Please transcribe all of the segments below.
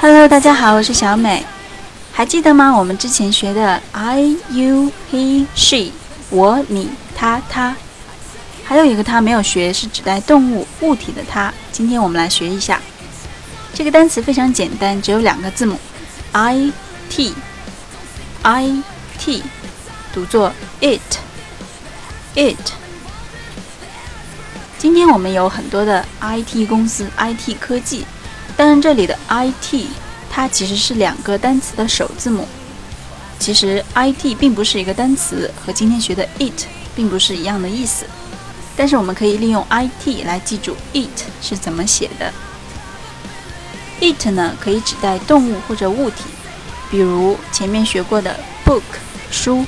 Hello，大家好，我是小美。还记得吗？我们之前学的 I、you、he、she，我、你、他、他，还有一个它没有学，是指代动物、物体的它。今天我们来学一下。这个单词非常简单，只有两个字母，I、T，I、T，读作 it，it。今天我们有很多的 IT 公司、IT 科技，当然这里的 IT。它其实是两个单词的首字母。其实 it 并不是一个单词，和今天学的 it 并不是一样的意思。但是我们可以利用 it 来记住 it 是怎么写的。it 呢可以指代动物或者物体，比如前面学过的 book 书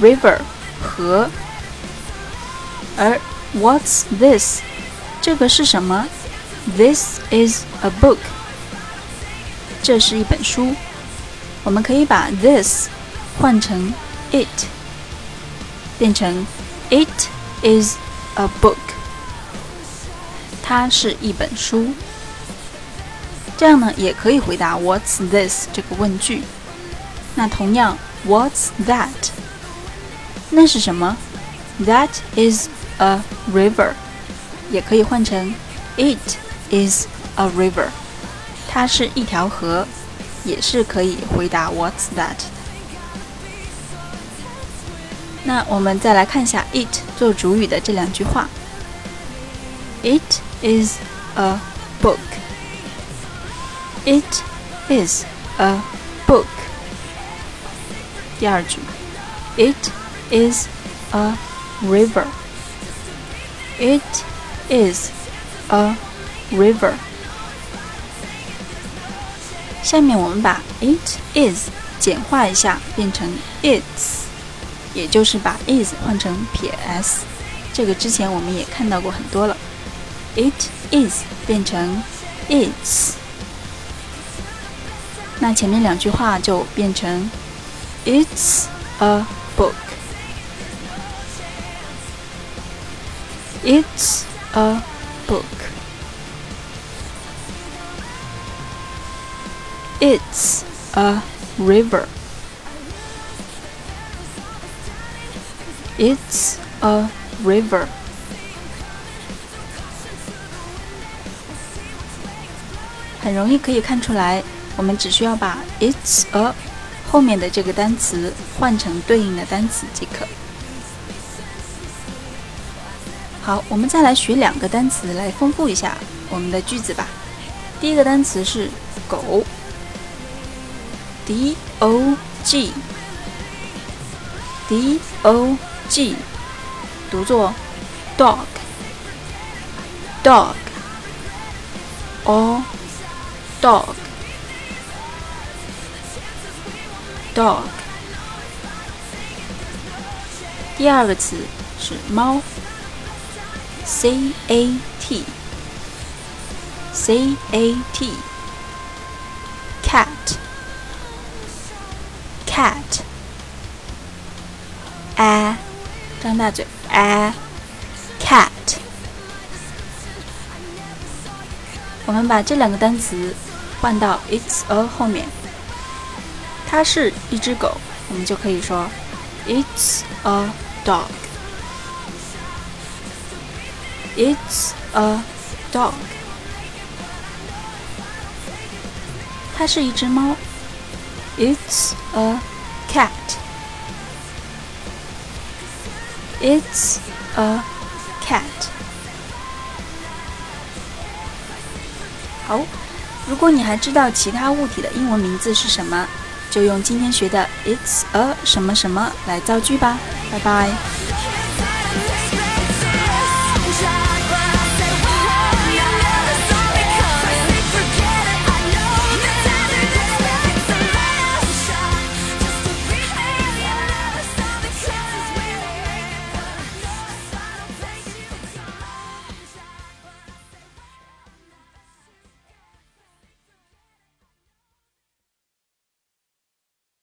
，river 河。而 what's this 这个是什么 ？This is a book。这是一本书，我们可以把 this 换成 it，变成 it is a book。它是一本书。这样呢，也可以回答 What's this 这个问句。那同样，What's that？那是什么？That is a river。也可以换成 It is a river。它是一条河，也是可以回答 What's that？那我们再来看一下 it 做主语的这两句话。It is a book. It is a book. 第二句，It is a river. It is a river. 下面我们把 it is 简化一下，变成 its，也就是把 is 换成撇 s。这个之前我们也看到过很多了。It is 变成 its，那前面两句话就变成 It's a book。It's a book。 It's a river. It's a river. 很容易可以看出来，我们只需要把 it's a 后面的这个单词换成对应的单词即可。好，我们再来学两个单词来丰富一下我们的句子吧。第一个单词是狗。D O G D O G 读作 dog dog or dog dog 第二个词是猫 C A T C A T cat a 张大嘴 a cat 我们把这两个单词换到 it's a 后面，它是一只狗，我们就可以说 it's a dog。It's a dog。它是一只猫。It's a cat. It's a cat. 好，如果你还知道其他物体的英文名字是什么，就用今天学的 It's a 什么什么来造句吧。拜拜。